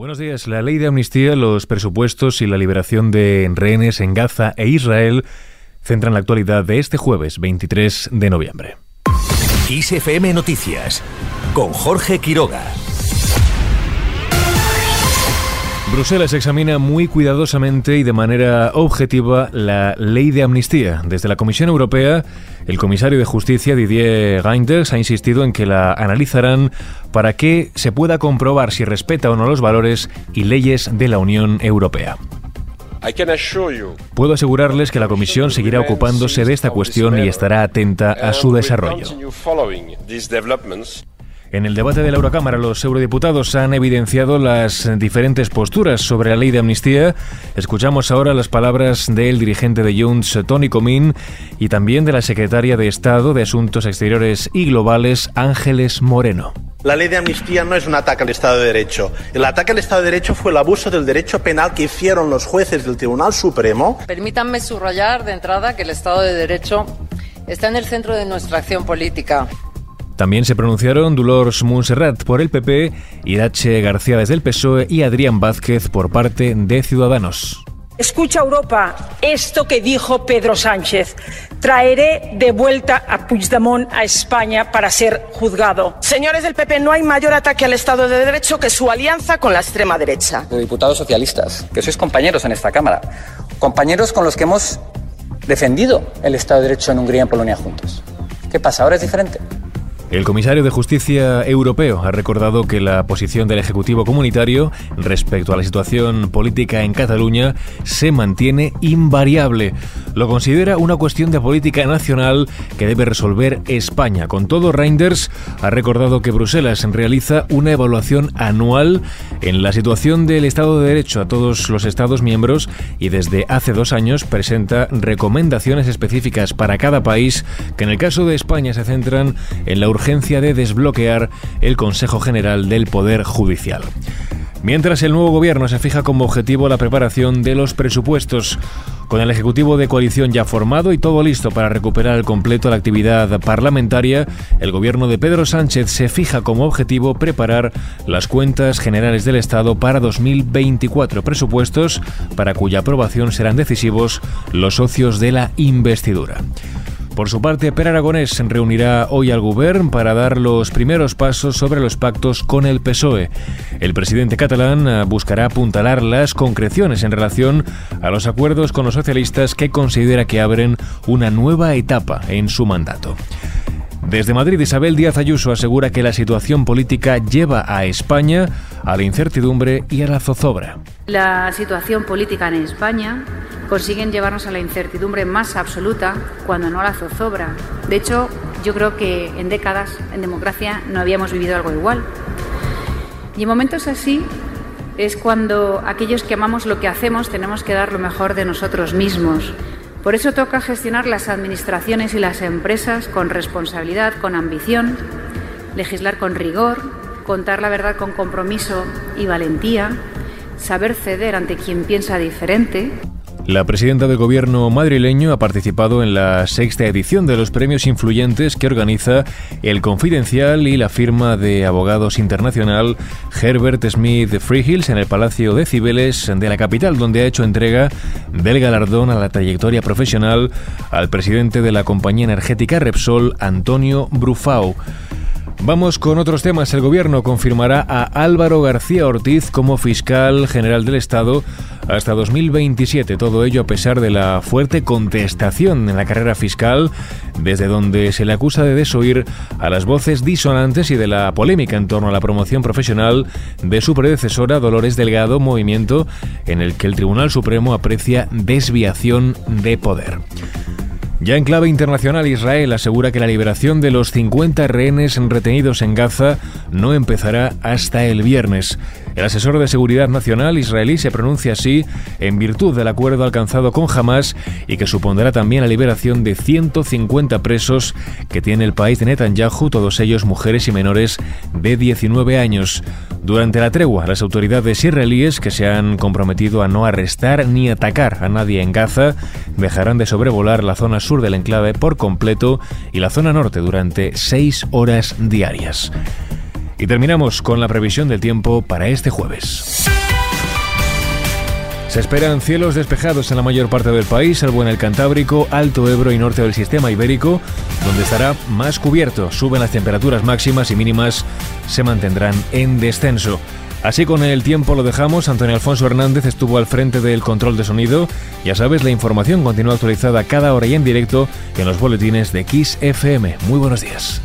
Buenos días. La ley de amnistía, los presupuestos y la liberación de rehenes en Gaza e Israel centran la actualidad de este jueves 23 de noviembre. ISFM Noticias con Jorge Quiroga. Bruselas examina muy cuidadosamente y de manera objetiva la ley de amnistía. Desde la Comisión Europea, el comisario de Justicia Didier Reinders ha insistido en que la analizarán para que se pueda comprobar si respeta o no los valores y leyes de la Unión Europea. Puedo asegurarles que la Comisión seguirá ocupándose de esta cuestión y estará atenta a su desarrollo. En el debate de la Eurocámara, los eurodiputados han evidenciado las diferentes posturas sobre la ley de amnistía. Escuchamos ahora las palabras del dirigente de Junts, Tony Comín, y también de la secretaria de Estado de Asuntos Exteriores y Globales, Ángeles Moreno. La ley de amnistía no es un ataque al Estado de Derecho. El ataque al Estado de Derecho fue el abuso del derecho penal que hicieron los jueces del Tribunal Supremo. Permítanme subrayar de entrada que el Estado de Derecho está en el centro de nuestra acción política. También se pronunciaron Dolores Montserrat por el PP, Irache García desde el PSOE y Adrián Vázquez por parte de Ciudadanos. Escucha Europa esto que dijo Pedro Sánchez. Traeré de vuelta a Puigdemont a España para ser juzgado. Señores del PP, no hay mayor ataque al Estado de Derecho que su alianza con la extrema derecha. Diputados socialistas, que sois compañeros en esta Cámara, compañeros con los que hemos defendido el Estado de Derecho en Hungría y en Polonia juntos. ¿Qué pasa? ¿Ahora es diferente? El comisario de Justicia Europeo ha recordado que la posición del Ejecutivo Comunitario respecto a la situación política en Cataluña se mantiene invariable. Lo considera una cuestión de política nacional que debe resolver España. Con todo, Reinders ha recordado que Bruselas realiza una evaluación anual en la situación del Estado de Derecho a todos los Estados miembros y desde hace dos años presenta recomendaciones específicas para cada país que en el caso de España se centran en la urgencia urgencia de desbloquear el Consejo General del Poder Judicial. Mientras el nuevo gobierno se fija como objetivo la preparación de los presupuestos, con el Ejecutivo de coalición ya formado y todo listo para recuperar al completo la actividad parlamentaria, el gobierno de Pedro Sánchez se fija como objetivo preparar las cuentas generales del Estado para 2024, presupuestos para cuya aprobación serán decisivos los socios de la investidura. Por su parte, Per Aragonés reunirá hoy al Govern para dar los primeros pasos sobre los pactos con el PSOE. El presidente catalán ah, buscará apuntalar las concreciones en relación a los acuerdos con los socialistas que considera que abren una nueva etapa en su mandato. Desde Madrid, Isabel Díaz Ayuso asegura que la situación política lleva a España a la incertidumbre y a la zozobra. La situación política en España consiguen llevarnos a la incertidumbre más absoluta cuando no a la zozobra. De hecho, yo creo que en décadas en democracia no habíamos vivido algo igual. Y en momentos así es cuando aquellos que amamos lo que hacemos tenemos que dar lo mejor de nosotros mismos. Por eso toca gestionar las administraciones y las empresas con responsabilidad, con ambición, legislar con rigor, contar la verdad con compromiso y valentía, saber ceder ante quien piensa diferente la presidenta del gobierno madrileño ha participado en la sexta edición de los premios influyentes que organiza el Confidencial y la firma de abogados internacional Herbert Smith Freehills en el Palacio de Cibeles de la capital, donde ha hecho entrega del galardón a la trayectoria profesional al presidente de la compañía energética Repsol, Antonio Brufau. Vamos con otros temas. El gobierno confirmará a Álvaro García Ortiz como fiscal general del Estado hasta 2027. Todo ello a pesar de la fuerte contestación en la carrera fiscal, desde donde se le acusa de desoír a las voces disonantes y de la polémica en torno a la promoción profesional de su predecesora Dolores Delgado, movimiento en el que el Tribunal Supremo aprecia desviación de poder. Ya en clave internacional, Israel asegura que la liberación de los 50 rehenes retenidos en Gaza no empezará hasta el viernes. El asesor de seguridad nacional israelí se pronuncia así en virtud del acuerdo alcanzado con Hamas y que supondrá también la liberación de 150 presos que tiene el país de Netanyahu, todos ellos mujeres y menores de 19 años. Durante la tregua, las autoridades israelíes, que se han comprometido a no arrestar ni atacar a nadie en Gaza, dejarán de sobrevolar la zona sur del enclave por completo y la zona norte durante seis horas diarias. Y terminamos con la previsión del tiempo para este jueves. Se esperan cielos despejados en la mayor parte del país, salvo en el Cantábrico, Alto Ebro y norte del sistema ibérico, donde estará más cubierto. Suben las temperaturas máximas y mínimas se mantendrán en descenso. Así con el tiempo lo dejamos. Antonio Alfonso Hernández estuvo al frente del control de sonido. Ya sabes, la información continúa actualizada cada hora y en directo en los boletines de Kiss FM. Muy buenos días.